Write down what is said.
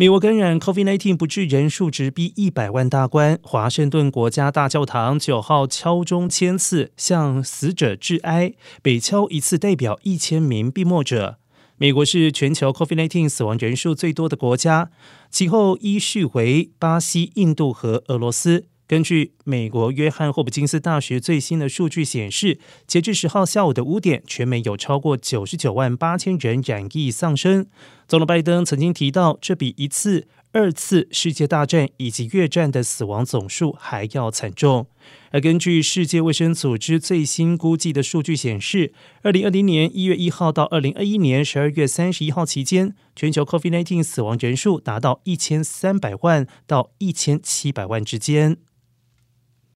美国感染 COVID-19 不治人数直逼一百万大关。华盛顿国家大教堂九号敲钟千次，向死者致哀，每敲一次代表一千名闭幕者。美国是全球 COVID-19 死亡人数最多的国家，其后依序为巴西、印度和俄罗斯。根据美国约翰霍普金斯大学最新的数据显示，截至十号下午的五点，全美有超过九十九万八千人染疫丧生。总统拜登曾经提到，这比一次、二次世界大战以及越战的死亡总数还要惨重。而根据世界卫生组织最新估计的数据显示，二零二零年一月一号到二零二一年十二月三十一号期间，全球 COVID-19 死亡人数达到一千三百万到一千七百万之间。